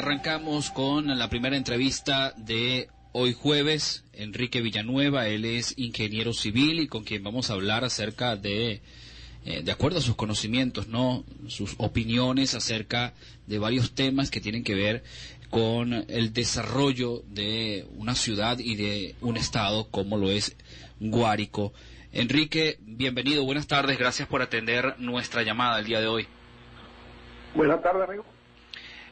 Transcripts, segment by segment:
Arrancamos con la primera entrevista de hoy jueves. Enrique Villanueva, él es ingeniero civil y con quien vamos a hablar acerca de, eh, de acuerdo a sus conocimientos, no, sus opiniones acerca de varios temas que tienen que ver con el desarrollo de una ciudad y de un estado como lo es Guárico. Enrique, bienvenido, buenas tardes, gracias por atender nuestra llamada el día de hoy. Buenas tardes, amigo.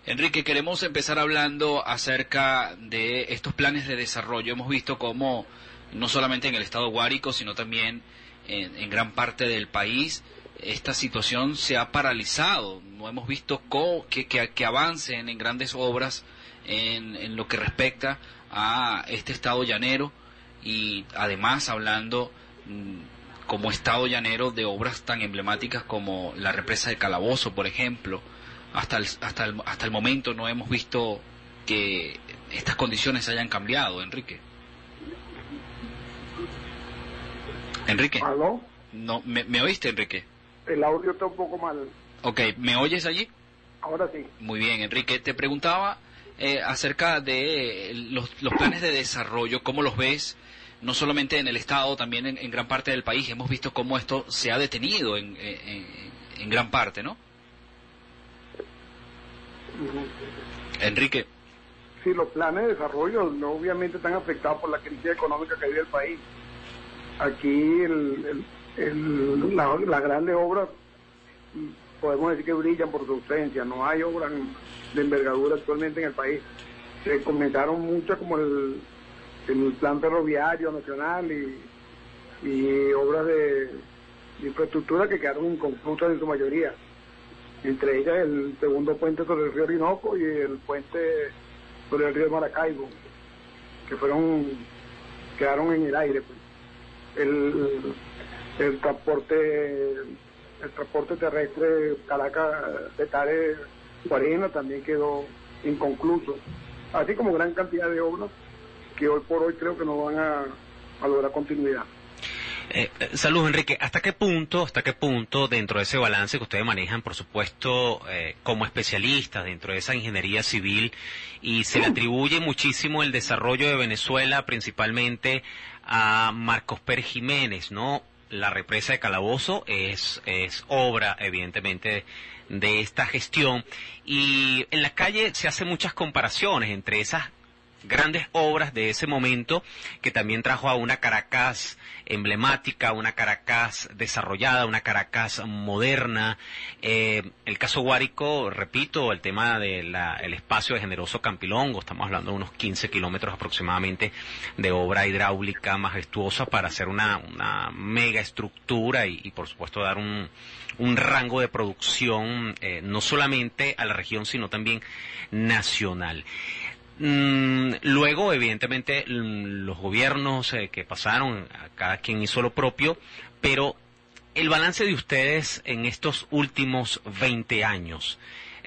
Enrique, queremos empezar hablando acerca de estos planes de desarrollo. Hemos visto cómo, no solamente en el estado Guárico, sino también en, gran parte del país, esta situación se ha paralizado. No hemos visto que, que, avancen en grandes obras en, en lo que respecta a este estado llanero y además hablando mm, como estado llanero de obras tan emblemáticas como la represa de Calabozo, por ejemplo. Hasta el, hasta el, hasta el momento no hemos visto que estas condiciones hayan cambiado, Enrique. Enrique. ¿Aló? No, ¿me, oíste, Enrique? El audio está un poco mal. Ok, ¿me oyes allí? Ahora sí. Muy bien, Enrique. Te preguntaba eh, acerca de los, los, planes de desarrollo, ¿cómo los ves? no solamente en el Estado, también en, gran parte del país. Hemos visto cómo esto se ha detenido en, en, gran parte, ¿no? Enrique. Sí, los planes de desarrollo no obviamente están afectados por la crisis económica que vive el país. Aquí el, las grandes obras podemos decir que brillan por su ausencia. No hay obras de envergadura actualmente en el país. Se comenzaron muchas como el plan ferroviario nacional y, obras de, infraestructura que quedaron inconclusas en su mayoría. Entre ellas el segundo puente sobre el río Orinoco y el puente sobre el río Maracaibo, que fueron quedaron en el aire. Pues. El, el transporte el transporte terrestre Caracas de Tare Guarena también quedó inconcluso, así como gran cantidad de obras que hoy por hoy creo que no van a, lograr continuidad. Eh, eh, salud, Enrique. ¿Hasta qué punto, hasta qué punto, dentro de ese balance que ustedes manejan, por supuesto, eh, como especialistas dentro de esa ingeniería civil, y se le atribuye muchísimo el desarrollo de Venezuela, principalmente a Marcos Pérez Jiménez, ¿no? La represa de Calabozo es, es obra, evidentemente, de esta gestión. Y en la calle se hacen muchas comparaciones entre esas grandes obras de ese momento que también trajo a una Caracas emblemática, una Caracas desarrollada, una Caracas moderna. Eh, el caso Guárico, repito, el tema del espacio de generoso Campilongo, estamos hablando de unos 15 kilómetros aproximadamente de obra hidráulica majestuosa para hacer una, mega estructura y, por supuesto dar un, rango de producción eh, no solamente a la región sino también nacional. Mm, luego, evidentemente, los gobiernos eh, que pasaron, cada quien hizo lo propio, pero el balance de ustedes en estos últimos 20 años,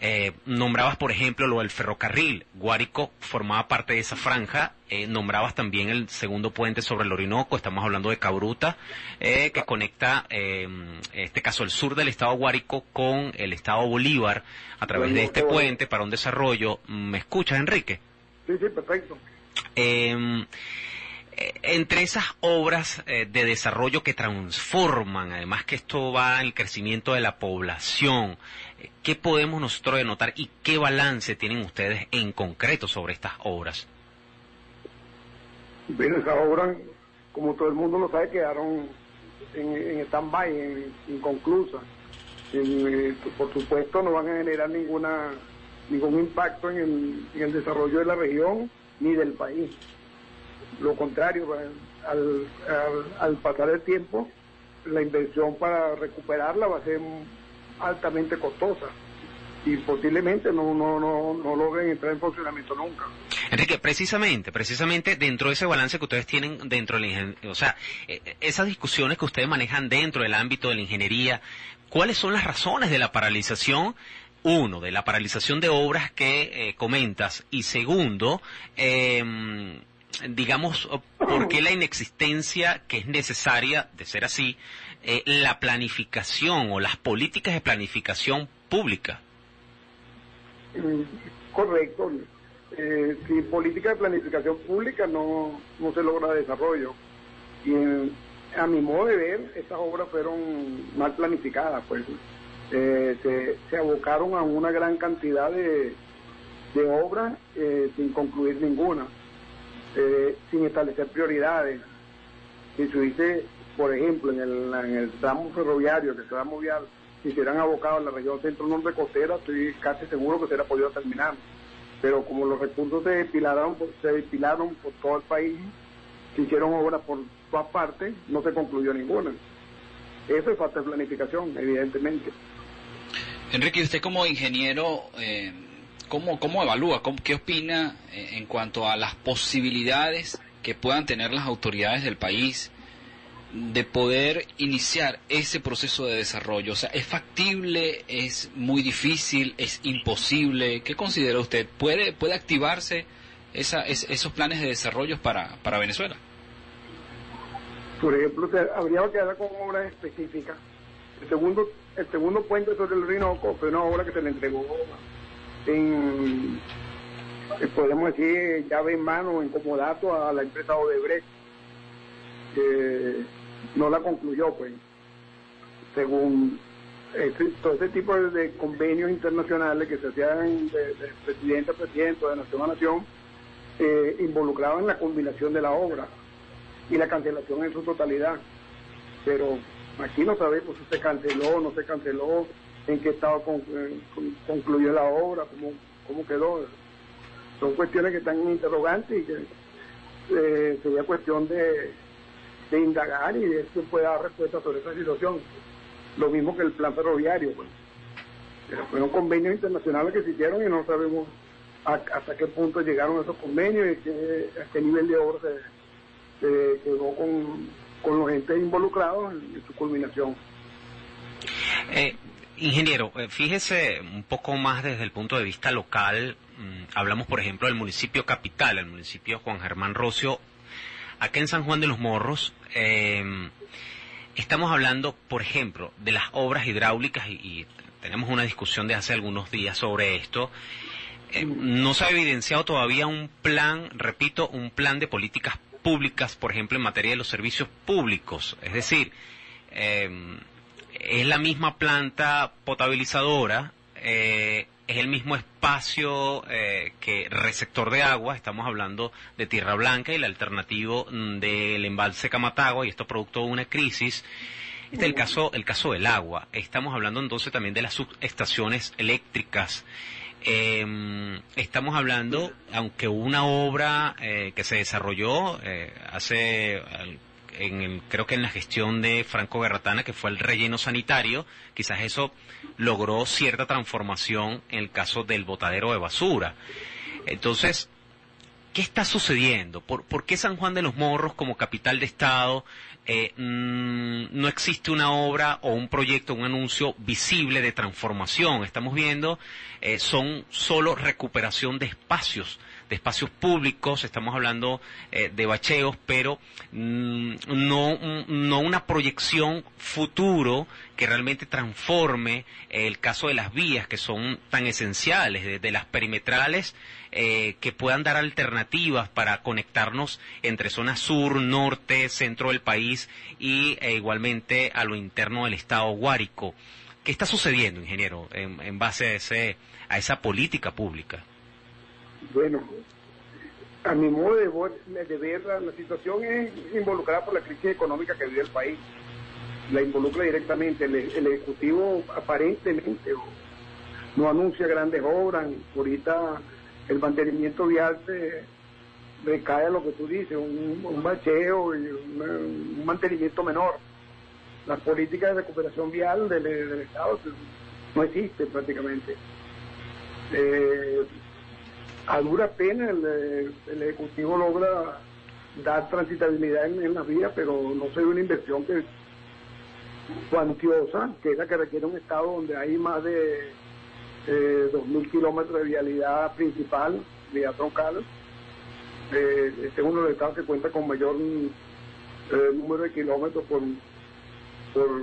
eh, nombrabas, por ejemplo, lo del ferrocarril. Guárico formaba parte de esa franja. Eh, nombrabas también el segundo puente sobre el Orinoco. Estamos hablando de Cabruta, que conecta, en este caso, el sur del estado Guárico con el estado Bolívar a través de este puente para un desarrollo. ¿Me escuchas, Enrique? Sí, sí, perfecto. Em, eh, entre esas obras eh, de desarrollo que transforman, además que esto va al crecimiento de la población, eh, ¿qué podemos nosotros denotar y qué balance tienen ustedes en concreto sobre estas obras? Bien, esas obras, como todo el mundo lo sabe, quedaron en, en stand-by, inconclusas. por supuesto, no van a generar ninguna ningún impacto en el, desarrollo de la región ni del país. Lo contrario, al, pasar el tiempo, la inversión para recuperarla va a ser altamente costosa y posiblemente no, no, no, no logren entrar en funcionamiento nunca. Enrique, precisamente, precisamente dentro de ese balance que ustedes tienen dentro de la o sea, eh, esas discusiones que ustedes manejan dentro del ámbito de la ingeniería, ¿cuáles son las razones de la paralización uno, de la paralización de obras que eh, comentas, y segundo, em, digamos, ¿por qué la inexistencia que es necesaria, de ser así, eh, la planificación o las políticas de planificación pública? Mm, correcto. Eh, sin política de planificación pública no, no se logra desarrollo. Y a mi modo de ver, estas obras fueron mal planificadas, pues eh, se, abocaron a una gran cantidad de, obras eh, sin concluir ninguna, eh, sin establecer prioridades. Si se dice, por ejemplo, en el, en tramo ferroviario, que se va a moviar, si se hubieran abocado a la región centro-norte costera, estoy casi seguro que se hubiera podido terminar. Pero como los recursos se despilaron, se despilaron por todo el país, se hicieron obras por todas partes, no se concluyó ninguna. Eso es falta de planificación, evidentemente. Enrique, usted como ingeniero, eh, ¿cómo, ¿cómo evalúa, qué opina eh, en cuanto a las posibilidades que puedan tener las autoridades del país de poder iniciar ese proceso de desarrollo? O sea, ¿es factible? ¿Es muy difícil? ¿Es imposible? ¿Qué considera usted? ¿Puede, puede activarse esa, esos planes de desarrollo para, para Venezuela? Por ejemplo, habría que hablar con obras específicas. El segundo el segundo puente sobre el Rinoco fue una obra que se le entregó en, eh, podemos decir, llave en mano, en comodato a la empresa Odebrecht, que no la concluyó, pues, según todo ese tipo de, convenios internacionales que se hacían de, presidente a presidente, de nación a nación, eh, involucraban la combinación de la obra y la cancelación en su totalidad. Pero Aquí no sabemos si se canceló, no se canceló, en qué estado eh, concluyó la obra, cómo, cómo quedó. Son cuestiones que están interrogantes y que eh, sería cuestión de, indagar y de que pueda dar respuesta sobre esa situación. Lo mismo que el plan ferroviario. Pues. Fueron convenios internacionales que se hicieron y no sabemos hasta qué punto llegaron esos convenios y qué, a qué nivel de obra se quedó con involucrados en, su culminación. Eh, ingeniero, eh, fíjese un poco más desde el punto de vista local. Mm, hablamos, por ejemplo, del municipio capital, el municipio Juan Germán Rocio. Acá en San Juan de los Morros, eh, estamos hablando, por ejemplo, de las obras hidráulicas y, tenemos una discusión de hace algunos días sobre esto. no se ha evidenciado todavía un plan, repito, un plan de políticas públicas, por ejemplo, en materia de los servicios públicos. Es decir, em, es la misma planta potabilizadora, eh, es el mismo espacio eh, que receptor de agua, estamos hablando de Tierra Blanca y el alternativo mm, del embalse Camatagua, y esto producto de una crisis. Este es el caso, el caso del agua. Estamos hablando entonces también de las subestaciones eléctricas. Eh, estamos hablando, aunque una obra eh, que se desarrolló eh, hace, en creo que en la gestión de Franco Garratana, que fue el relleno sanitario, quizás eso logró cierta transformación en el caso del botadero de basura. Entonces, ¿qué está sucediendo? ¿Por, ¿Por, qué San Juan de los Morros como capital de Estado eh, mm, no existe una obra o un proyecto, un anuncio visible de transformación. Estamos viendo, eh, son solo recuperación de espacios de espacios públicos, estamos hablando eh, de bacheos, pero mm, no, no una proyección futuro que realmente transforme el caso de las vías que son tan esenciales, de, las perimetrales, eh, que puedan dar alternativas para conectarnos entre zona sur, norte, centro del país y e igualmente a lo interno del estado Guárico. ¿Qué está sucediendo, ingeniero, en, en base a, ese, a esa política pública? Bueno, a mi modo de, ver, la, situación es involucrada por la crisis económica que vive el país. La involucra directamente. El, Ejecutivo aparentemente no anuncia grandes obras. Ahorita el mantenimiento vial se recae a lo que tú dices, un, bacheo y un, mantenimiento menor. Las políticas de recuperación vial del, Estado no existen prácticamente. Eh, a dura pena el, Ejecutivo logra dar transitabilidad en, las vías, pero no se ve una inversión que cuantiosa, que es la que requiere un estado donde hay más de eh, 2.000 kilómetros de vialidad principal, vía troncal. Eh, este es uno de los estados que cuenta con mayor eh, número de kilómetros por, por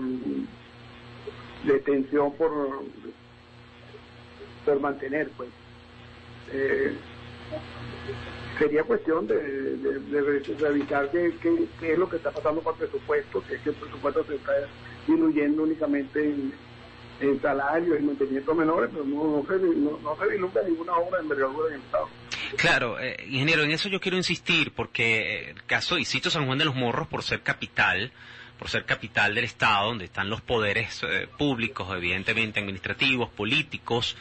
de extensión por, por mantener, pues. Eh, sería cuestión de, de, revisar qué, es lo que está pasando con el presupuesto, que es que el presupuesto se está diluyendo únicamente en, salarios y mantenimientos menores, pero no, se, no, no ninguna obra de envergadura en el Estado. Claro, eh, ingeniero, en eso yo quiero insistir, porque el caso, y cito San Juan de los Morros por ser capital, por ser capital del Estado, donde están los poderes eh, públicos, evidentemente administrativos, políticos,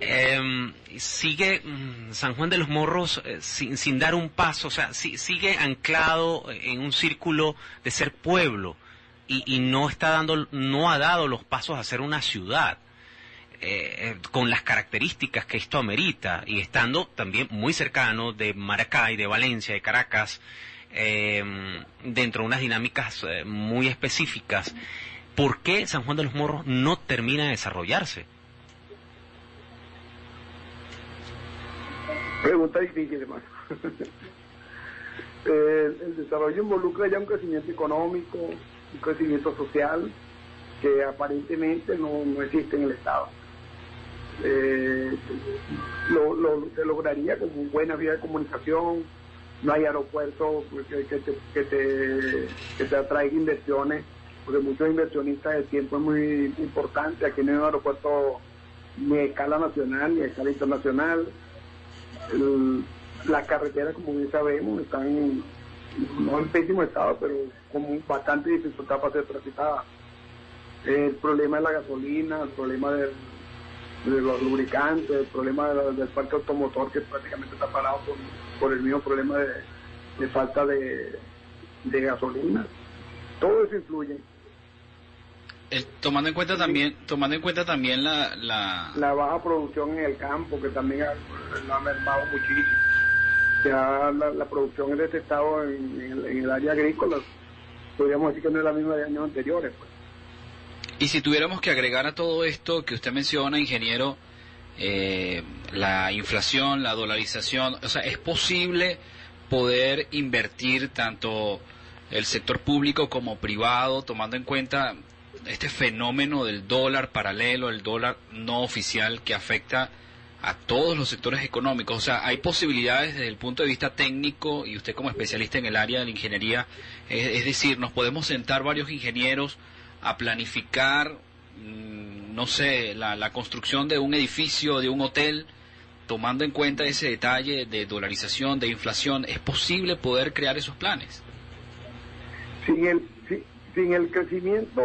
eh, sigue mm, San Juan de los Morros eh, sin, sin, dar un paso, o sea, sigue anclado en un círculo de ser pueblo y, no está dando, no ha dado los pasos a ser una ciudad. Eh, con las características que esto amerita y estando también muy cercano de Maracay, de Valencia, de Caracas, eh, dentro de unas dinámicas eh, muy específicas. ¿Por qué San Juan de los Morros no termina de desarrollarse? Pregunta difícil, hermano. el desarrollo involucra ya un crecimiento económico, un crecimiento social que aparentemente no, no existe en el Estado. Eh, lo, lo, se lograría con buena vía de comunicación, no hay aeropuerto que, te, que, te, que te atraiga inversiones, porque muchos inversionistas el tiempo es muy importante, aquí no hay un aeropuerto ni a escala nacional ni a escala internacional. Las carreteras, como bien sabemos, están no en pésimo estado, pero con bastante dificultad para ser transitadas. El problema de la gasolina, el problema de los lubricantes, el problema del parque automotor que prácticamente está parado por, el mismo problema de, falta de, gasolina. Todo eso influye. Tomando en cuenta también tomando en cuenta también la, la... baja producción en el campo que también ha, ha mermado muchísimo. Ya la, producción en este estado en, en, el, área agrícola. Podríamos decir que no es la misma de años anteriores pues. Y si tuviéramos que agregar a todo esto que usted menciona, ingeniero, eh, la inflación, la dolarización, o sea, es posible poder invertir tanto el sector público como privado, tomando en cuenta este fenómeno del dólar paralelo, el dólar no oficial que afecta a todos los sectores económicos. O sea, hay posibilidades desde el punto de vista técnico y usted como especialista en el área de la ingeniería, es decir, nos podemos sentar varios ingenieros a planificar, mm, no sé, la, construcción de un edificio, de un hotel, tomando en cuenta ese detalle de dolarización, de inflación, ¿es posible poder crear esos planes? Sin el, sin, el crecimiento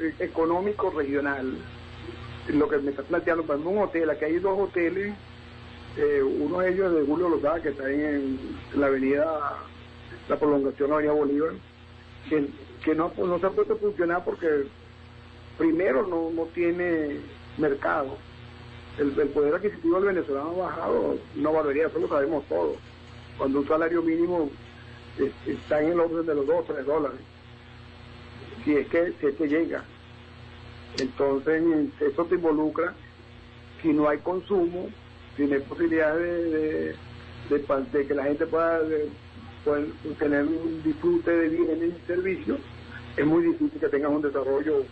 eh, económico regional, lo que me está planteando, para un hotel, aquí hay dos hoteles, eh, uno de ellos es de Julio Lozada, que está en, la avenida, la prolongación de Avenida Bolívar, que que no, no se ha puesto a funcionar porque primero no, no tiene mercado. El, poder adquisitivo del venezolano ha bajado una barbaridad, eso lo sabemos todos. Cuando un salario mínimo está en el orden de los 2 o 3 dólares, si es que, si es que llega. Entonces, eso te involucra, si no hay consumo, si no hay posibilidad de, de, que la gente pueda tener un disfrute de bienes y servicios, es muy difícil que tengas un desarrollo,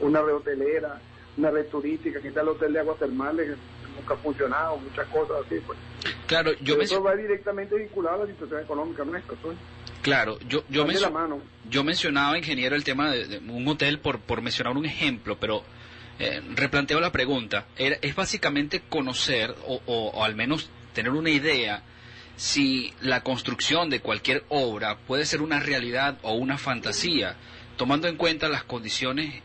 una red hotelera, una red turística, está el hotel de aguas termales, que nunca ha funcionado, muchas cosas así. Pues. Claro, yo Eso va directamente vinculado a la situación económica nuestra. Pues. Claro, yo, yo, yo mencionaba, ingeniero, el tema de, un hotel por, por mencionar un ejemplo, pero eh, replanteo la pregunta. es básicamente conocer, o, o al menos tener una idea, si la construcción de cualquier obra puede ser una realidad o una fantasía tomando en cuenta las condiciones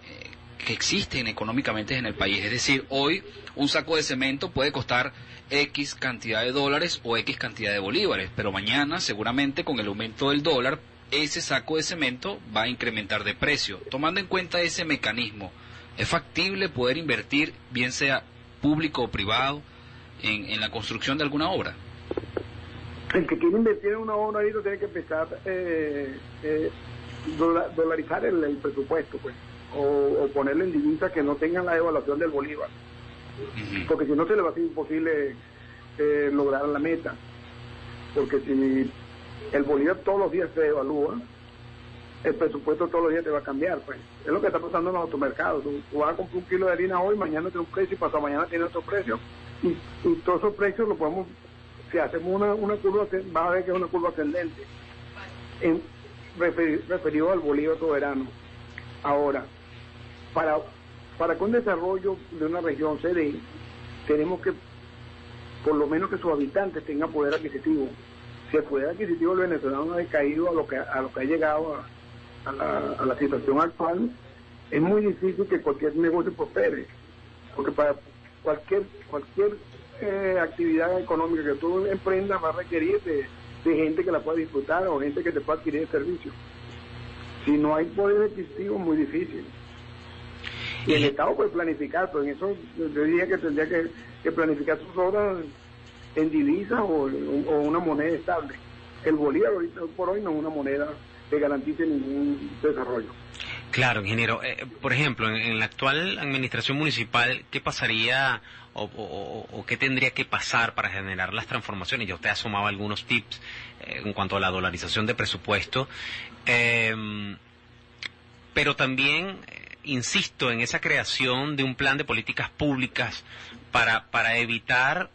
que existen económicamente en el país. Es decir, hoy un saco de cemento puede costar X cantidad de dólares o X cantidad de bolívares, pero mañana seguramente con el aumento del dólar ese saco de cemento va a incrementar de precio. Tomando en cuenta ese mecanismo, ¿es factible poder invertir, bien sea público o privado, en, la construcción de alguna obra? El que quiere invertir en una obra ahí tiene que empezar eh, eh dolarizar el, presupuesto, pues, o, ponerle en divisa que no tengan la evaluación del bolívar, porque si no se le va a ser imposible eh, lograr la meta, porque si el bolívar todos los días se evalúa, el presupuesto todos los días te va a cambiar, pues. Es lo que está pasando en los automercados. Tú, vas a comprar un kilo de harina hoy, mañana tiene un precio y pasado mañana tiene otro precio. y, todos esos precios lo podemos, si hacemos una, una curva, vas a ver que es una curva ascendente, en, referido al bolívar soberano. Ahora, para, para que un desarrollo de una región se dé, tenemos que, por lo menos que sus habitantes tengan poder adquisitivo. Si el poder adquisitivo del venezolano ha decaído a lo que, a lo que ha llegado a, la, situación actual, es muy difícil que cualquier negocio prospere. Porque para cualquier, cualquier eh, actividad económica que tú emprendas va a requerir de, gente que la pueda disfrutar o gente que te pueda adquirir el servicio. Si no hay poder adquisitivo, es muy difícil. Y el Estado puede planificar, pero en eso yo diría que tendría que, planificar sus obras en divisas o, una moneda estable. El bolívar ahorita por hoy no es una moneda que garantice ningún desarrollo. Claro, ingeniero. Eh, por ejemplo, en, la actual administración municipal, ¿qué pasaría o, qué tendría que pasar para generar las transformaciones? Ya usted ha sumado algunos tips eh, en cuanto a la dolarización de presupuesto, em, pero también eh, insisto en esa creación de un plan de políticas públicas para, para evitar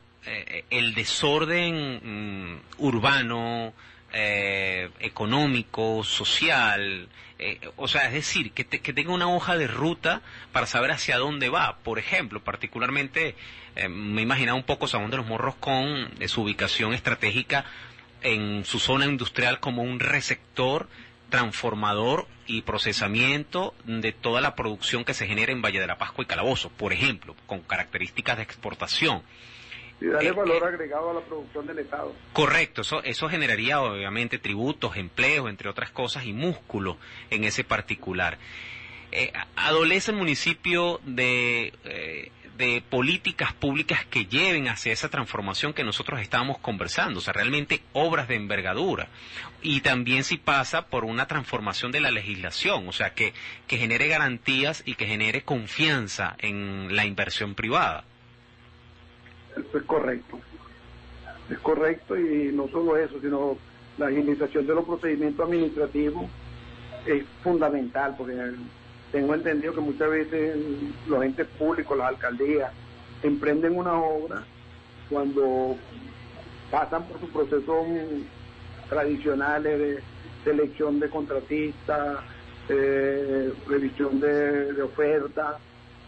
el desorden mm, urbano, eh, económico, social, eh, o sea, es decir, que, tenga una hoja de ruta para saber hacia dónde va. Por ejemplo, particularmente, eh, me imaginaba un poco Sabón de los Morros con su ubicación estratégica en su zona industrial como un receptor transformador y procesamiento de toda la producción que se genera en Valle de la Pascua y Calabozo, por ejemplo, con características de exportación y darle eh, valor eh, agregado a la producción del Estado. Correcto, eso, eso generaría obviamente tributos, empleos, entre otras cosas, y músculo en ese particular. Eh, adolece el municipio de, de políticas públicas que lleven hacia esa transformación que nosotros estábamos conversando, o sea, realmente obras de envergadura. Y también si pasa por una transformación de la legislación, o sea, que, que genere garantías y que genere confianza en la inversión privada. Eso es correcto. Es correcto y no solo eso, sino la agilización de los procedimientos administrativos es fundamental, porque tengo entendido que muchas veces los entes públicos, las alcaldías, emprenden una obra cuando pasan por sus procesos tradicionales de selección de contratistas, eh, revisión de, de oferta.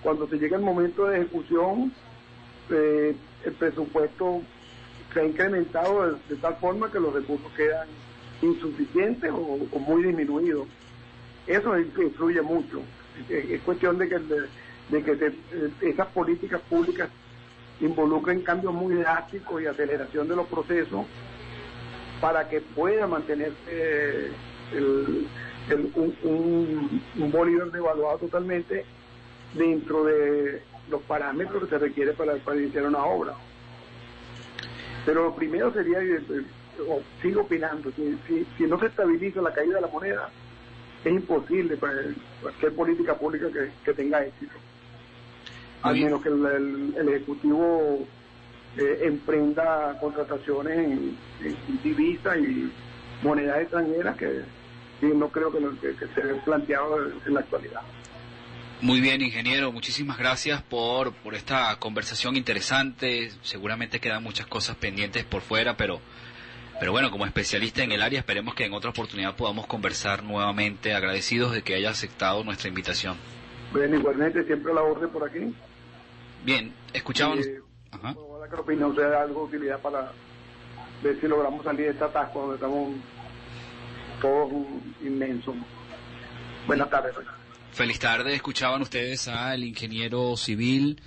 Cuando se llega el momento de ejecución, eh, el presupuesto se ha incrementado de, tal forma que los recursos quedan insuficientes o, muy disminuidos. Eso influye mucho. Es, cuestión de que, de, que eh, esas políticas públicas involucren cambios muy drásticos y aceleración de los procesos para que pueda mantenerse el, un, un, un bolívar devaluado totalmente dentro de los parámetros que se requiere para, para iniciar una obra. Pero lo primero sería, eh, eh, o sigo opinando, si, si, no se estabiliza la caída de la moneda, es imposible para cualquier política pública que, tenga éxito. Al menos que el, Ejecutivo eh, emprenda contrataciones en, divisas y monedas extranjeras que, no creo que, que, que se haya planteado en la actualidad. Muy bien, ingeniero, muchísimas gracias por, por esta conversación interesante. Seguramente quedan muchas cosas pendientes por fuera, pero, pero bueno, como especialista en el área, esperemos que en otra oportunidad podamos conversar nuevamente. Agradecidos de que haya aceptado nuestra invitación. Bien, igualmente, siempre la orden por aquí. Bien, escuchamos. Eh, Ajá. que la opinión sea de algo de utilidad para ver si logramos salir de este atasco donde estamos todos inmensos. Buenas tardes. Feliz tarde, escuchaban ustedes al ingeniero civil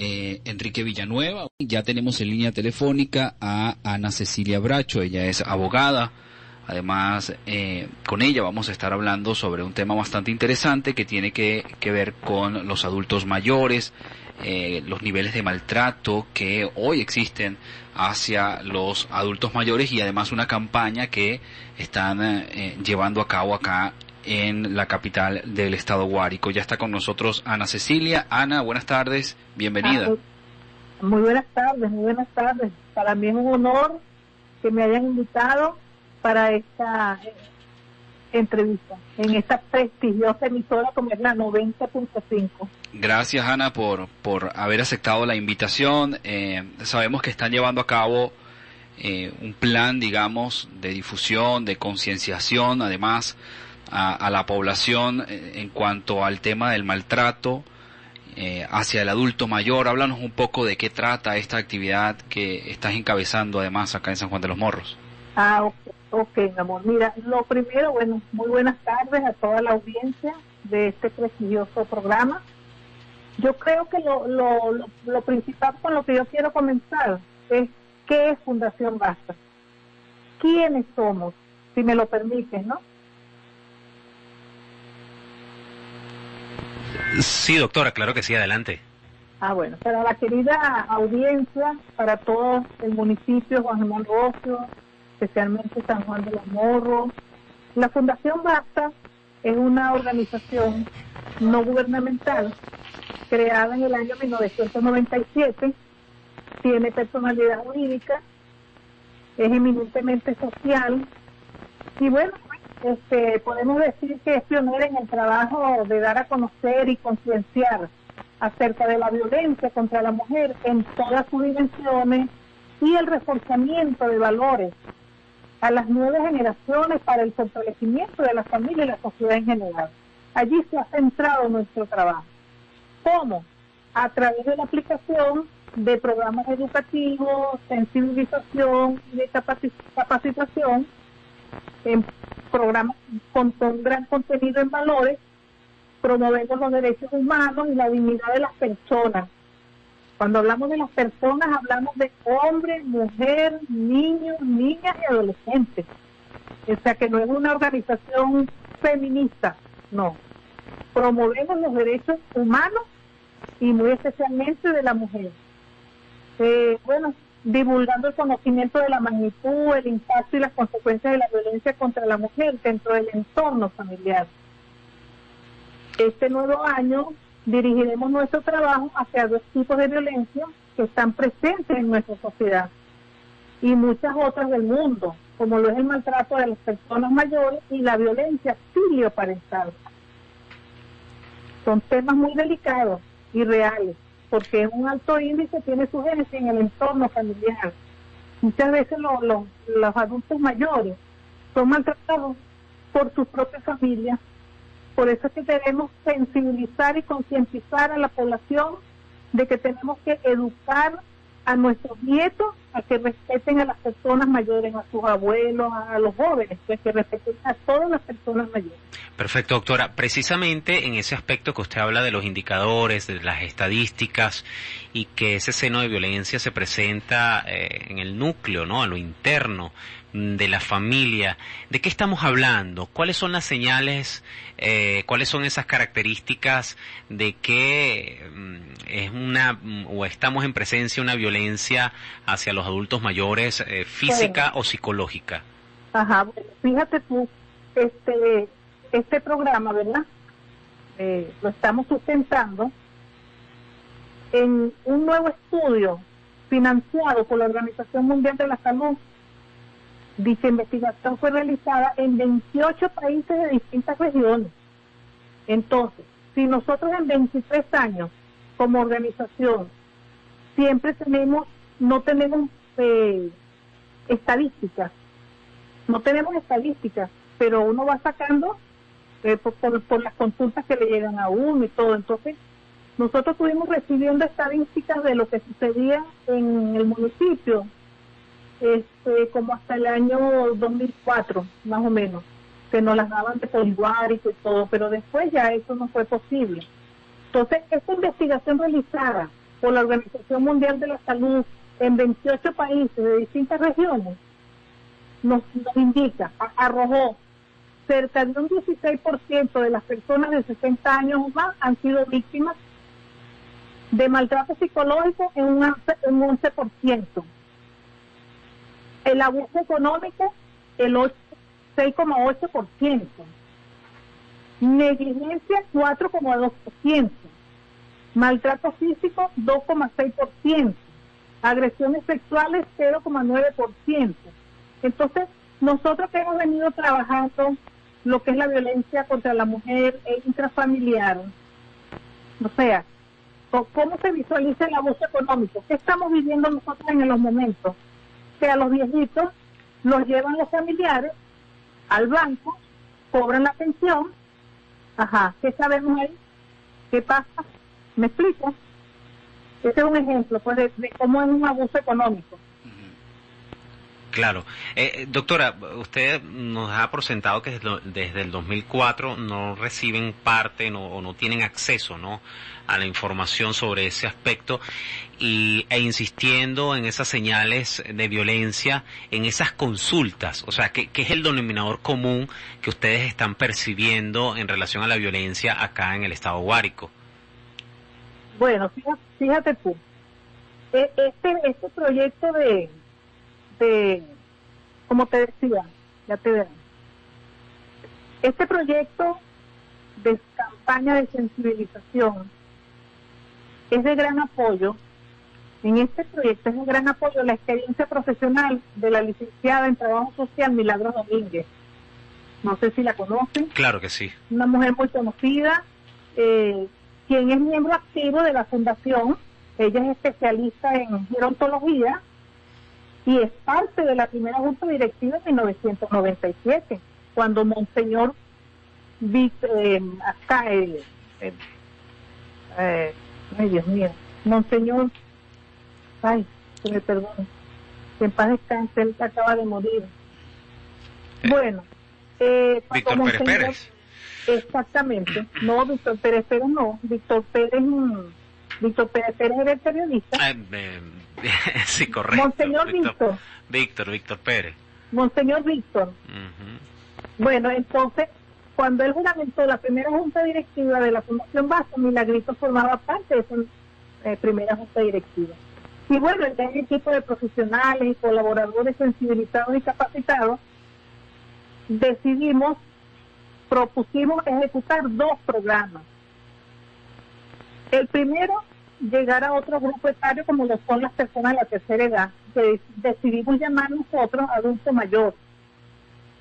eh, Enrique Villanueva. Ya tenemos en línea telefónica a Ana Cecilia Bracho, ella es abogada. Además, eh, con ella vamos a estar hablando sobre un tema bastante interesante que tiene que, ver con los adultos mayores, eh, los niveles de maltrato que hoy existen hacia los adultos mayores y además una campaña que están llevando a cabo acá en la capital del estado Guárico. Ya está con nosotros Ana Cecilia. Ana, buenas tardes, bienvenida. Ah, muy buenas tardes, muy buenas tardes. Para mí es un honor que me hayan invitado para esta eh, entrevista en esta prestigiosa emisora como es la 90.5. Gracias, Ana, por, por haber aceptado la invitación. Eh, sabemos que están llevando a cabo eh, un plan, digamos, de difusión, de concienciación, además, a, la población eh, en cuanto al tema del maltrato hacia el adulto mayor. Háblanos un poco de qué trata esta actividad que estás encabezando, además, acá en San Juan de los Morros. Ah, ok, okay mi amor. Mira, lo primero, bueno, muy buenas tardes a toda la audiencia de este prestigioso programa. Yo creo que lo, lo, lo, principal con lo que yo quiero comenzar es qué es Fundación Basta. ¿Quiénes somos? Si me lo permites, ¿no? Sí, doctora, claro que sí, adelante. Ah, bueno, para la querida audiencia, para todo el municipio Juan Ramón Rocio, especialmente San Juan de los Morros, la Fundación Basta es una organización no gubernamental creada en el año 1997, tiene personalidad jurídica, es eminentemente social y bueno, este, podemos decir que es pionera en el trabajo de dar a conocer y concienciar acerca de la violencia contra la mujer en todas sus dimensiones y el reforzamiento de valores a las nuevas generaciones para el fortalecimiento de la familia y la sociedad en general. Allí se ha centrado nuestro trabajo. ¿Cómo? A través de la aplicación de programas educativos, sensibilización y de capacitación en programas con, con gran contenido en valores, promovemos los derechos humanos y la dignidad de las personas. Cuando hablamos de las personas, hablamos de hombres, mujeres, niños, niñas y adolescentes. O sea que no es una organización feminista, no. Promovemos los derechos humanos y muy especialmente de la mujer. Eh, bueno, divulgando el conocimiento de la magnitud, el impacto y las consecuencias de la violencia contra la mujer dentro del entorno familiar. Este nuevo año dirigiremos nuestro trabajo hacia dos tipos de violencia que están presentes en nuestra sociedad y muchas otras del mundo, como lo es el maltrato de las personas mayores y la violencia filioparental. Son temas muy delicados y reales, porque un alto índice tiene su génesis en el entorno familiar. Muchas veces los adultos mayores son maltratados por sus propias familias. Por eso es que debemos sensibilizar y concientizar a la población de que tenemos que educar a nuestros nietos a que respeten a las personas mayores, a sus abuelos, a los jóvenes, pues que respeten a todas las personas mayores. Perfecto, doctora. Precisamente en ese aspecto que usted habla de los indicadores, de las estadísticas y que ese seno de violencia se presenta eh, en el núcleo, ¿no? A lo interno de la familia. ¿De qué estamos hablando? ¿Cuáles son las señales? Eh, ¿Cuáles son esas características de que mm, es una mm, o estamos en presencia de una violencia hacia los adultos mayores, eh, física o psicológica? Ajá, fíjate tú, este, este programa, ¿verdad? Eh, lo estamos sustentando en un nuevo estudio financiado por la Organización Mundial de la Salud Dicha investigación fue realizada en 28 países de distintas regiones. Entonces, si nosotros en 23 años como organización siempre tenemos, no tenemos eh, estadísticas, no tenemos estadísticas, pero uno va sacando eh, por, por, las consultas que le llegan a uno y todo. Entonces, nosotros estuvimos recibiendo estadísticas de lo que sucedía en el municipio, este, como hasta el año 2004, más o menos, que nos las daban de Poliguárico y todo, pero después ya eso no fue posible. Entonces, esta investigación realizada por la Organización Mundial de la Salud en 28 países de distintas regiones nos, nos indica, arrojó cerca de un 16% de las personas de 60 años o más han sido víctimas de maltrato psicológico en un, en un 11%. El abuso económico, el 6,8%. Negligencia, 4,2%. Maltrato físico, 2,6%. Agresiones sexuales, 0,9%. Entonces, nosotros que hemos venido trabajando lo que es la violencia contra la mujer e intrafamiliar, O sea, ¿cómo se visualiza el abuso económico? ¿Qué estamos viviendo nosotros en los momentos? Que a los viejitos los llevan los familiares al banco, cobran la pensión. Ajá, ¿qué sabemos ahí? ¿Qué pasa? ¿Me explico? Ese es un ejemplo pues, de cómo es un abuso económico. Claro. Eh, eh, doctora, usted nos ha presentado que desde el 2004 no reciben parte o no tienen acceso ¿no? a la información sobre ese aspecto y, e insistiendo en esas señales de violencia, en esas consultas. O sea, ¿qué, es el denominador común que ustedes están percibiendo en relación a la violencia acá en el estado Guárico? Bueno, fíjate, tú. E, este, este proyecto de este, como te decía, ya te verán. Este proyecto de campaña de sensibilización es de gran apoyo. En este proyecto es de gran apoyo la experiencia profesional de la licenciada en Trabajo Social Milagros Domínguez. No sé si la conocen. Claro que sí. Una mujer muy conocida, eh, quien es miembro activo de la fundación. Ella es especialista en gerontología y es parte de la primera junta directiva de 1997, cuando Monseñor eh, acá, eh, eh, ay Dios mío, Monseñor, ay, que me perdone, que en paz descanse, él acaba de morir. Eh, bueno, eh, Víctor Pérez Pérez. Exactamente, no, Víctor Pérez Pérez no, Víctor Pérez, mm, Víctor Pérez Pérez era el periodista. Ah, sí, correcto. Monseñor Víctor. Víctor, Víctor Pérez. Monseñor Víctor. Bueno, entonces, cuando él juramentó la primera junta directiva de la Fundación Basta, Milagrito formaba parte de esa eh, primera junta directiva. Y bueno, el equipo de profesionales y colaboradores sensibilizados y capacitados, decidimos, propusimos ejecutar dos programas. El primero llegar a otro grupo etario como lo son las personas de la tercera edad, que decidimos llamar nosotros adulto mayor,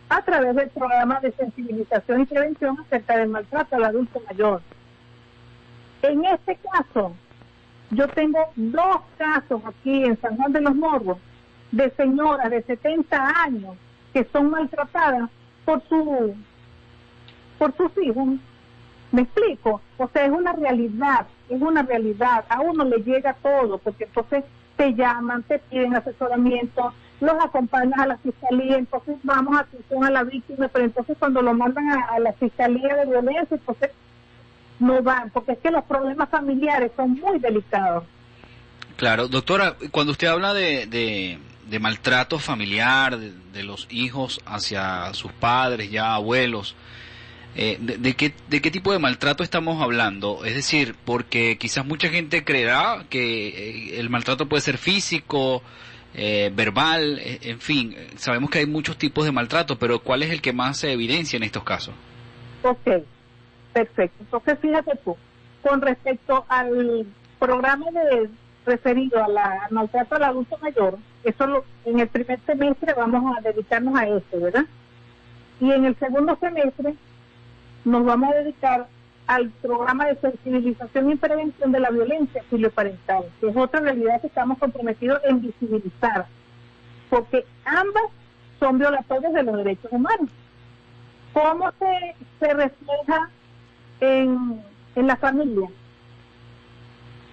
a través del programa de sensibilización y prevención acerca del maltrato al adulto mayor. En este caso, yo tengo dos casos aquí en San Juan de los Morros de señoras de 70 años que son maltratadas por su por sus hijos. ¿Me explico? O sea, es una realidad es una realidad, a uno le llega todo, porque entonces te llaman, te piden asesoramiento, los acompañan a la fiscalía, entonces vamos a atención a la víctima, pero entonces cuando lo mandan a, la fiscalía de violencia, entonces no van, porque es que los problemas familiares son muy delicados. Claro, doctora, cuando usted habla de, de, maltrato familiar, de, los hijos hacia sus padres, ya abuelos, eh, de, qué, ¿De qué tipo de maltrato estamos hablando? Es decir, porque quizás mucha gente creerá que eh, el maltrato puede ser físico, eh, verbal, en fin, sabemos que hay muchos tipos de maltrato, pero ¿cuál es el que más se evidencia en estos casos? Ok, perfecto. Entonces, fíjate tú, con respecto al programa de referido a la, al maltrato al adulto mayor, eso en el primer semestre vamos a dedicarnos a eso, ¿verdad? Y en el segundo semestre nos vamos a dedicar al programa de sensibilización y prevención de la violencia filoparental, que es otra realidad que estamos comprometidos en visibilizar, porque ambas son violatorias de los derechos humanos. ¿Cómo se, se refleja en, en la familia?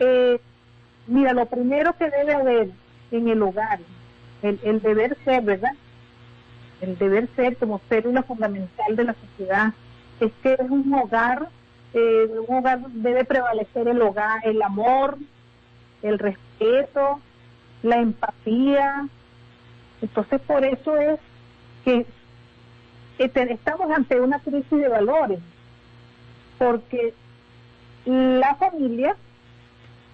Eh, mira, lo primero que debe haber en el hogar, el, el deber ser, ¿verdad? El deber ser como célula fundamental de la sociedad, es que es un hogar, eh, un hogar debe prevalecer el hogar, el amor, el respeto, la empatía. Entonces por eso es que estamos ante una crisis de valores, porque la familia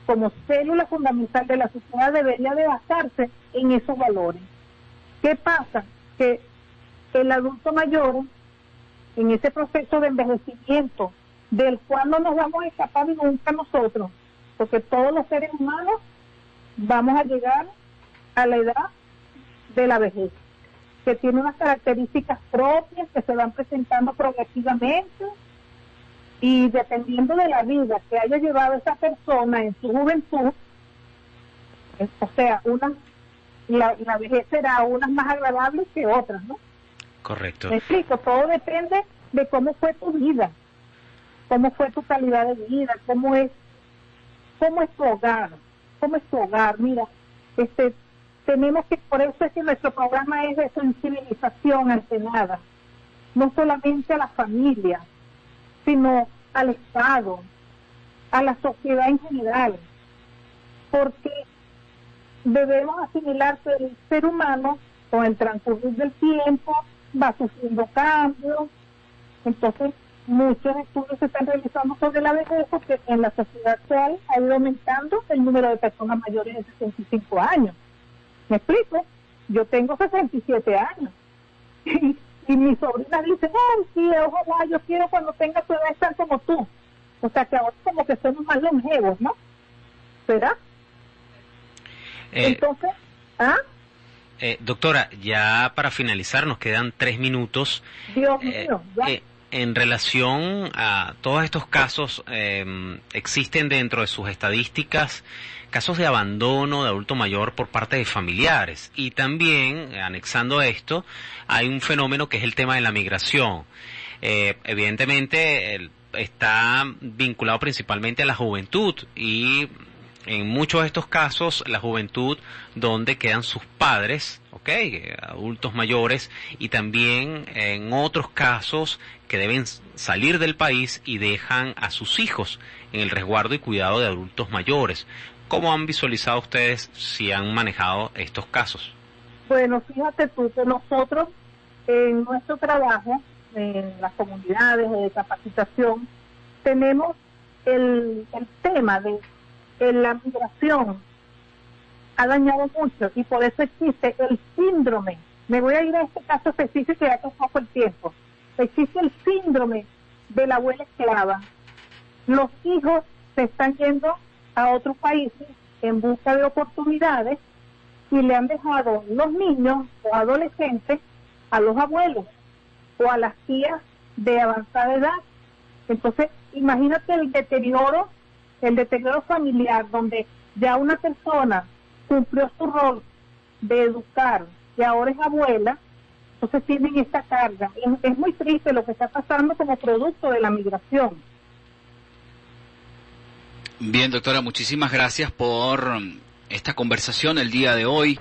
como célula fundamental de la sociedad debería de basarse en esos valores. ¿Qué pasa? Que el adulto mayor en ese proceso de envejecimiento del cual no nos vamos a escapar nunca nosotros, porque todos los seres humanos vamos a llegar a la edad de la vejez, que tiene unas características propias que se van presentando progresivamente Y dependiendo de la vida que haya llevado esa persona en su juventud, o sea, una la, la vejez será unas más agradables que otras, ¿no? Correcto. Me explico, todo depende de cómo fue tu vida, cómo fue tu calidad de vida, cómo es, cómo es tu hogar, cómo es tu hogar. Mira, este, tenemos que, por eso es que nuestro programa es de sensibilización ante nada, no solamente a la familia, sino al Estado, a la sociedad en general, porque debemos asimilar que el ser humano, con el transcurrir del tiempo, va sufriendo cambios. Entonces, muchos estudios se están realizando sobre la vejez porque en la sociedad actual ha ido aumentando el número de personas mayores de 65 años. ¿Me explico? Yo tengo 67 años. Y, y mis sobrinas dicen, ay, sí, ojalá, yo quiero cuando tenga tu edad estar como tú. O sea que ahora como que somos más longevos, ¿no? ¿Será? Eh, Entonces, ¿ah? Eh, doctora, ya para finalizar nos quedan tres minutos. Dios Eh, mío, ya. eh, en relación a todos estos casos, eh, existen dentro de sus estadísticas casos de abandono de adulto mayor por parte de familiares. Y también, anexando esto, hay un fenómeno que es el tema de la migración. Eh, evidentemente, el- está vinculado principalmente a la juventud y en muchos de estos casos la juventud donde quedan sus padres, ¿ok? Adultos mayores y también en otros casos que deben salir del país y dejan a sus hijos en el resguardo y cuidado de adultos mayores. ¿Cómo han visualizado ustedes si han manejado estos casos? Bueno, fíjate tú que nosotros en nuestro trabajo, en las comunidades de capacitación, tenemos el, el tema de la migración ha dañado mucho y por eso existe el síndrome. Me voy a ir a este caso específico ya que poco el tiempo. Existe el síndrome de la abuela esclava. Los hijos se están yendo a otros países en busca de oportunidades y le han dejado los niños o adolescentes a los abuelos o a las tías de avanzada edad. Entonces, imagínate el deterioro, el deterioro familiar, donde ya una persona cumplió su rol de educar y ahora es abuela, entonces tienen esta carga. Es, es muy triste lo que está pasando como producto de la migración. Bien, doctora, muchísimas gracias por esta conversación el día de hoy.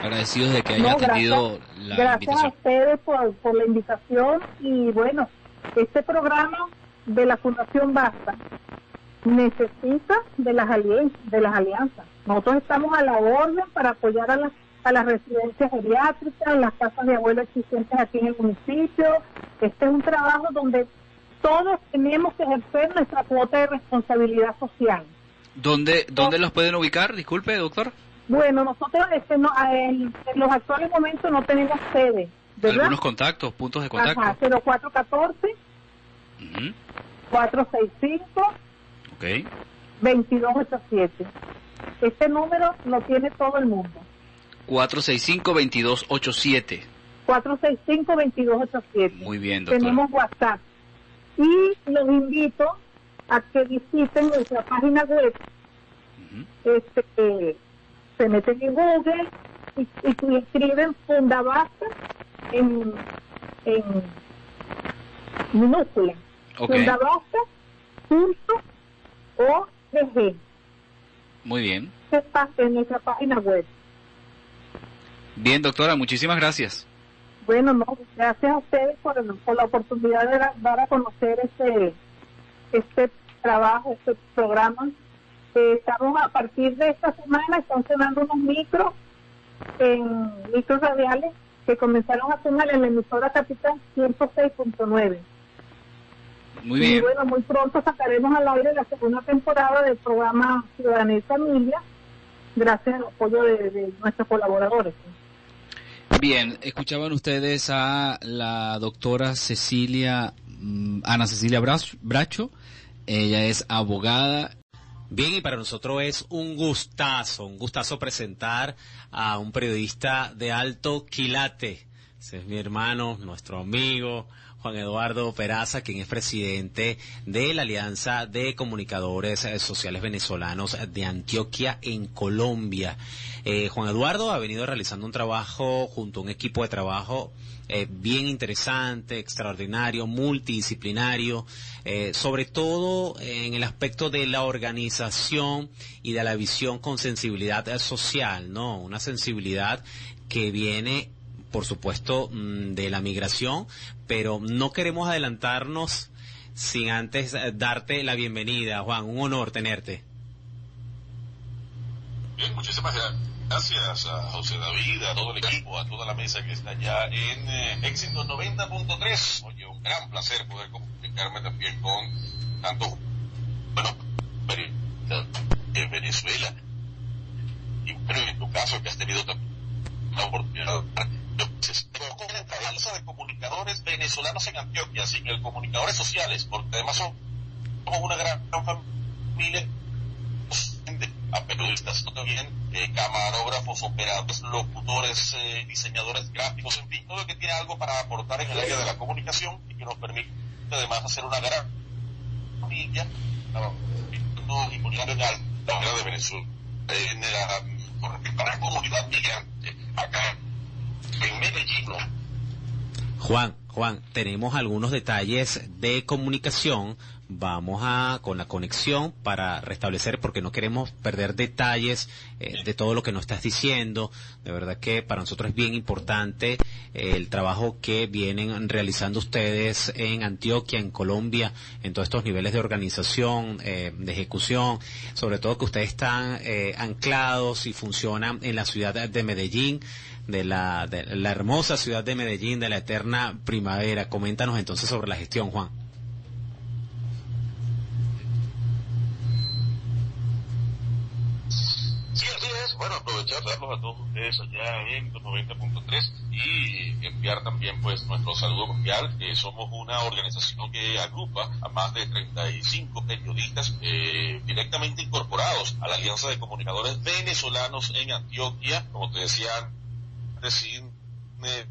Agradecidos de que haya No, atendido gracias, la gracias a invitación. ustedes por, por la invitación y bueno, este programa de la Fundación Basta necesita de las, de las alianzas. Nosotros estamos a la orden para apoyar a las, a las residencias geriátricas, las casas de abuelos existentes aquí en el municipio. Este es un trabajo donde todos tenemos que ejercer nuestra cuota de responsabilidad social. ¿Dónde, ¿Dónde los pueden ubicar? Disculpe, doctor. Bueno, nosotros este, no, en, los actuales momentos no tenemos sede, ¿verdad? Algunos contactos, puntos de contacto. Ajá, 0414 Ujú, 465 Ok. 2287. Este número lo tiene todo el mundo. 465-2287. 465-2287. Muy bien, doctor. Tenemos WhatsApp. Y los invito a que visiten nuestra página web. Ujú, Este, eh, se meten en Google y, y escriben Fundabasta en, en minúscula. Ok, Fundabasta.org. muy bien. En nuestra página web. Bien, doctora, muchísimas gracias. Bueno, no, gracias a ustedes por, por la oportunidad de dar- dar a conocer este este trabajo, este programa. Eh, estamos a partir de esta semana, están sonando unos micros en micros radiales que comenzaron a sonar en la emisora Capital 106.9. Muy Y bien. bueno, muy pronto sacaremos al aire la segunda temporada del programa Ciudadanía y Familia, gracias al apoyo de, de nuestros colaboradores. Bien, escuchaban ustedes a la doctora Cecilia, mm, Ana Cecilia Bracho. Ella es abogada. Bien, y para nosotros es un gustazo, un gustazo presentar a un periodista de alto quilate. Ese es mi hermano, nuestro amigo, Juan Eduardo Peraza, quien es presidente de la Alianza de Comunicadores eh, Sociales Venezolanos de Antioquia en Colombia. Eh, Juan Eduardo ha venido realizando un trabajo junto a un equipo de trabajo eh, bien interesante, extraordinario, multidisciplinario, sobre todo en el aspecto de la organización y de la visión con sensibilidad social, ¿no? Una sensibilidad que viene por supuesto, mm, de la migración, pero no queremos adelantarnos sin antes eh, darte la bienvenida, Juan. Un honor tenerte. Bien, muchísimas gracias a José David, a todo el equipo, a toda la mesa que está ya en eh, Éxito 90.3. Oye, un gran placer poder comunicarme también con tanto, bueno, de Venezuela. Y bueno, en tu caso que has tenido también la oportunidad alianza de comunicadores venezolanos en Antioquia, sin el comunicadores sociales, porque además somos una gran, familia a periodistas, también eh, camarógrafos, operadores, locutores, eh, diseñadores gráficos, en fin, todo lo que tiene algo para aportar en el área de la comunicación y que nos permite además hacer una gran familia y en la de Venezuela en para la comunidad migrante acá en Medellín. Juan, Juan, tenemos algunos detalles de comunicación vamos a con la conexión para restablecer porque no queremos perder detalles eh, de todo lo que nos estás diciendo. De verdad que para nosotros es bien importante eh, el trabajo que vienen realizando ustedes en Antioquia, en Colombia, en todos estos niveles de organización, eh, de ejecución, sobre todo que ustedes están anclados y funcionan en la ciudad de Medellín. De la, de la hermosa ciudad de Medellín, de la eterna primavera. Coméntanos entonces sobre la gestión, Juan. bueno, aprovechar darlos a todos ustedes allá en 90.3 y enviar también pues nuestro saludo mundial. somos una organización que agrupa a más de 35 periodistas eh, directamente incorporados a la Alianza de Comunicadores Venezolanos en Antioquia, como te decía antes,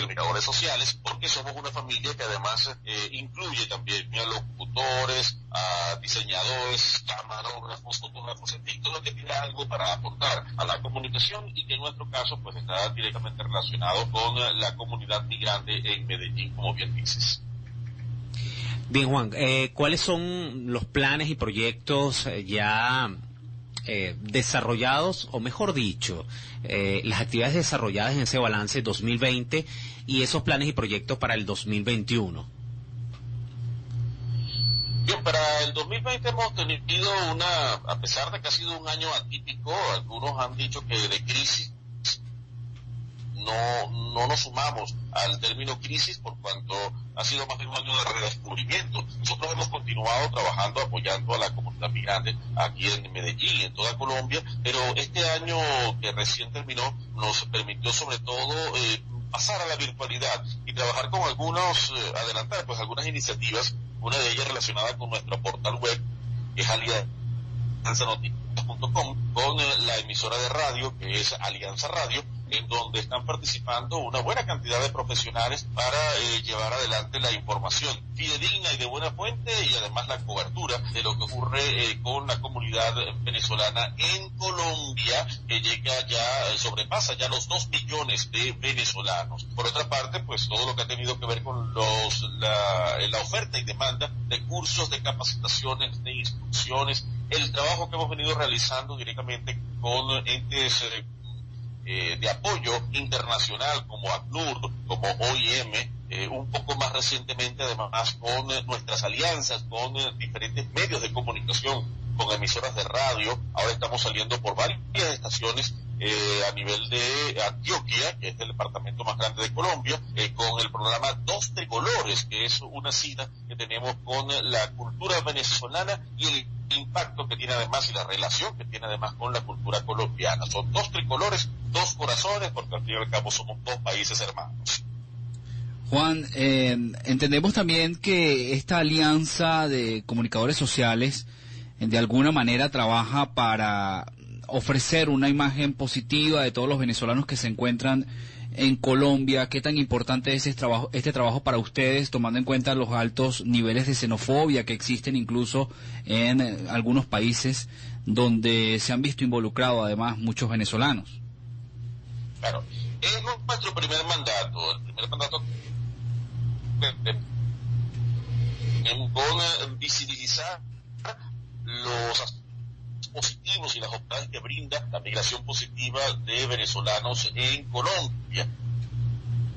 comunicadores sociales, porque somos una familia que además eh, incluye también a locutores, a diseñadores, camarógrafos, fotógrafos, en fin, todo que tiene algo para aportar a la comunicación y que en nuestro caso pues está directamente relacionado con la comunidad migrante en Medellín, como bien dices. Bien, Juan, eh, ¿cuáles son los planes y proyectos eh, ya eh, desarrollados, o mejor dicho, eh, las actividades desarrolladas en ese balance 2020 y esos planes y proyectos para el 2021? Bien, para el 2020 hemos tenido una, a pesar de que ha sido un año atípico, algunos han dicho que de crisis no, no nos sumamos al término crisis por cuanto ha sido más de un año de redescubrimiento. Nosotros hemos continuado trabajando, apoyando a la comunidad migrante aquí en Medellín y en toda Colombia, pero este año que recién terminó nos permitió sobre todo eh, pasar a la virtualidad y trabajar con algunos, eh, adelantar pues algunas iniciativas, una de ellas relacionada con nuestro portal web, que es alianzanoticias.com, con la emisora de radio, que es Alianza Radio, en donde están participando una buena cantidad de profesionales para eh, llevar adelante la información fidedigna y de buena fuente y además la cobertura de lo que ocurre eh, con la comunidad venezolana en Colombia, que llega ya, eh, sobrepasa ya los dos millones de venezolanos. Por otra parte, pues todo lo que ha tenido que ver con los, la, oferta y demanda de cursos, de capacitaciones, de instrucciones, el trabajo que hemos venido realizando directamente con entes eh, de apoyo internacional como ACNUR, como OIM, eh, un poco más recientemente además con eh, nuestras alianzas con diferentes medios de comunicación, con emisoras de radio. Ahora estamos saliendo por varias estaciones a nivel de Antioquia, que es el departamento más grande de Colombia, con el programa Dos Tricolores, que es una cita que tenemos con la cultura venezolana y el impacto que tiene además y la relación que tiene además con la cultura colombiana. Son dos tricolores, dos corazones, porque al fin y al cabo somos dos países hermanos. Juan, eh, entendemos también que esta alianza de comunicadores sociales de alguna manera trabaja para ofrecer una imagen positiva de todos los venezolanos que se encuentran en Colombia, qué tan importante es este trabajo, este trabajo para ustedes, tomando en cuenta los altos niveles de xenofobia que existen incluso en eh, algunos países donde se han visto involucrados además muchos venezolanos. Claro, es nuestro primer mandato, el primer mandato con visibilizar los positivos y las oportunidades que brinda la migración positiva de venezolanos en Colombia.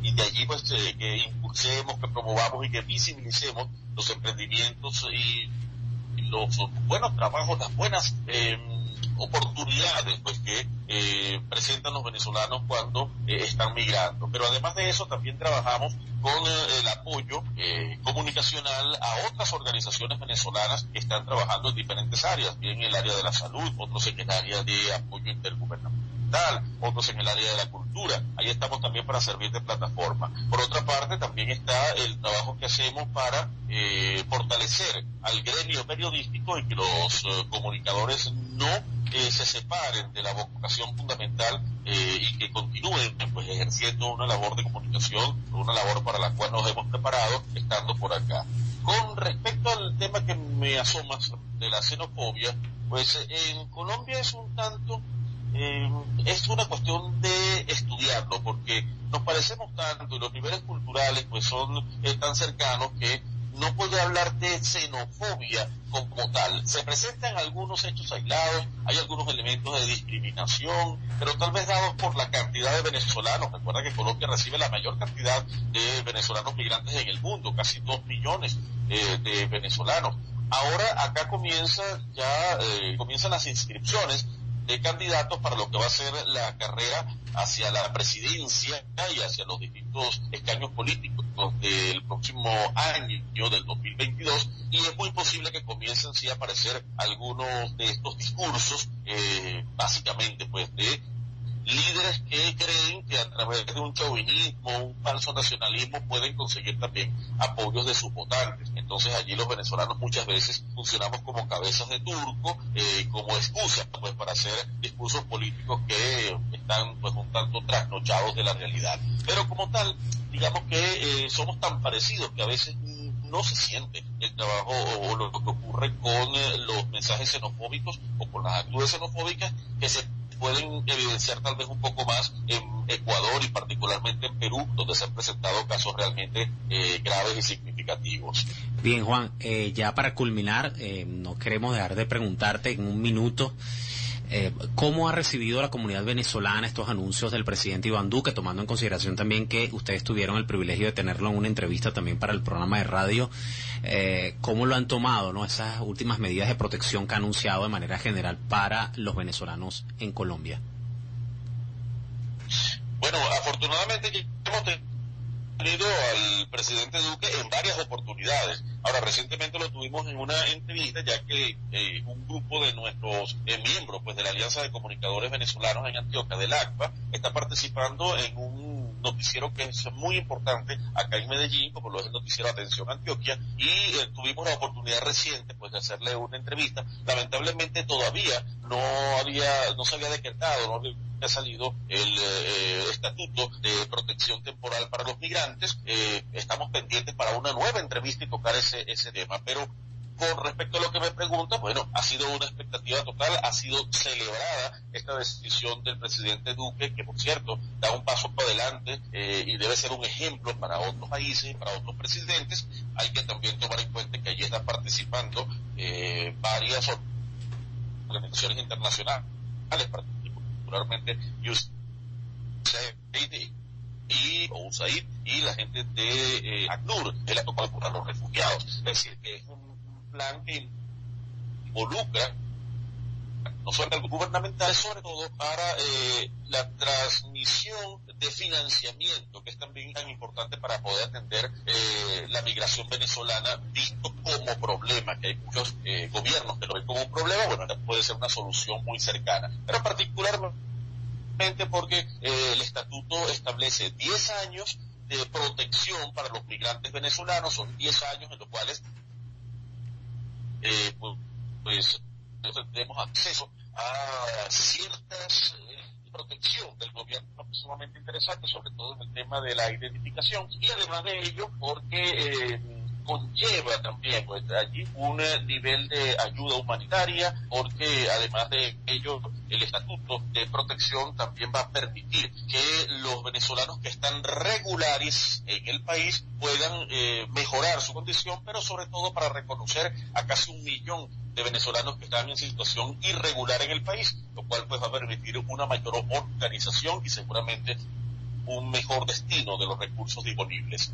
Y de allí pues eh, que impulsemos, que promovamos y que visibilicemos los emprendimientos y, los buenos trabajos, las buenas eh, oportunidades pues que eh, presentan los venezolanos cuando eh, están migrando. Pero además de eso también trabajamos con eh, el apoyo comunicacional a otras organizaciones venezolanas que están trabajando en diferentes áreas, bien en el área de la salud, otros en el área de apoyo intergubernamental, otros en el área de la cultura. Ahí estamos también para servir de plataforma. Por otra parte, también está el trabajo que hacemos para fortalecer al gremio periodístico y que los comunicadores no se separen de la vocación fundamental eh, y que continúen pues, ejerciendo una labor de comunicación, una labor para la cual nos hemos preparado estando por acá. Con respecto al tema que me asoma de la xenofobia, pues en Colombia es un tanto, eh, es una cuestión de estudiarlo, porque nos parecemos tanto y los niveles culturales pues son eh, tan cercanos que no puede hablar de xenofobia como tal. Se presentan algunos hechos aislados, hay algunos elementos de discriminación, pero tal vez dados por la cantidad de venezolanos. Recuerda que Colombia recibe la mayor cantidad de venezolanos migrantes en el mundo, casi dos millones eh, de venezolanos. Ahora acá comienza ya eh, comienzan las inscripciones de candidatos para lo que va a ser la carrera hacia la presidencia y hacia los distintos escaños políticos del próximo año, del 2022, y es muy posible que comiencen sí a aparecer algunos de estos discursos, eh, básicamente pues de líderes que creen que a través de un chauvinismo, un falso nacionalismo pueden conseguir también apoyos de sus votantes. Entonces allí los venezolanos muchas veces funcionamos como cabezas de turco, eh, como excusa pues para hacer discursos políticos que están pues un tanto trasnochados de la realidad. Pero como tal, digamos que eh, somos tan parecidos que a veces no se siente el trabajo o, lo que ocurre con eh, los mensajes xenofóbicos o con las actitudes xenofóbicas que se pueden evidenciar tal vez un poco más en Ecuador y particularmente en Perú, donde se han presentado casos realmente eh, graves y significativos. Bien, Juan, eh, ya para culminar, eh, no queremos dejar de preguntarte en un minuto. Eh, ¿Cómo ha recibido la comunidad venezolana estos anuncios del presidente Iván Duque, tomando en consideración también que ustedes tuvieron el privilegio de tenerlo en una entrevista también para el programa de radio? Eh, ¿Cómo lo han tomado ¿no? esas últimas medidas de protección que ha anunciado de manera general para los venezolanos en Colombia? Bueno, afortunadamente hemos al presidente Duque en varias oportunidades. Ahora, recientemente lo tuvimos en una entrevista, ya que eh, un grupo de nuestros eh, miembros pues, de la Alianza de Comunicadores Venezolanos en Antioquia, del ACPA, está participando en un noticiero que es muy importante acá en Medellín, como lo es el noticiero Atención Antioquia, y eh, tuvimos la oportunidad reciente pues de hacerle una entrevista. Lamentablemente todavía no había, no se había decretado, no había ha salido el eh, estatuto de protección temporal para los migrantes. Eh, estamos pendientes para una nueva entrevista y tocar ese, ese tema. Pero respecto a lo que me pregunta, bueno, ha sido una expectativa total, ha sido celebrada esta decisión del presidente Duque, que por cierto da un paso para adelante eh, y debe ser un ejemplo para otros países y para otros presidentes. Hay que también tomar en cuenta que allí están participando varias organizaciones internacionales, particularmente USAID y, USAID y la gente de eh, ACNUR, que la para los refugiados. Es decir, que es un plan que involucra no solo algo gubernamental, sobre todo para eh, la transmisión de financiamiento, que es también tan importante para poder atender eh, la migración venezolana, visto como problema, que hay muchos eh, gobiernos que lo ven como un problema, bueno, puede ser una solución muy cercana, pero particularmente porque el estatuto establece 10 años de protección para los migrantes venezolanos, son 10 años en los cuales pues, pues tenemos acceso a ciertas eh, protección del gobierno sumamente interesante, sobre todo en el tema de la identificación y además de ello porque eh, conlleva también pues, allí un nivel de ayuda humanitaria porque además de ello el estatuto de protección también va a permitir que los venezolanos que están regulares en el país puedan eh, mejorar su condición pero sobre todo para reconocer a casi un millón de venezolanos que están en situación irregular en el país, lo cual pues va a permitir una mayor organización y seguramente un mejor destino de los recursos disponibles.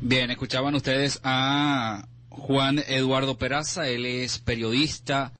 Bien, escuchaban ustedes a Juan Eduardo Peraza, él es periodista,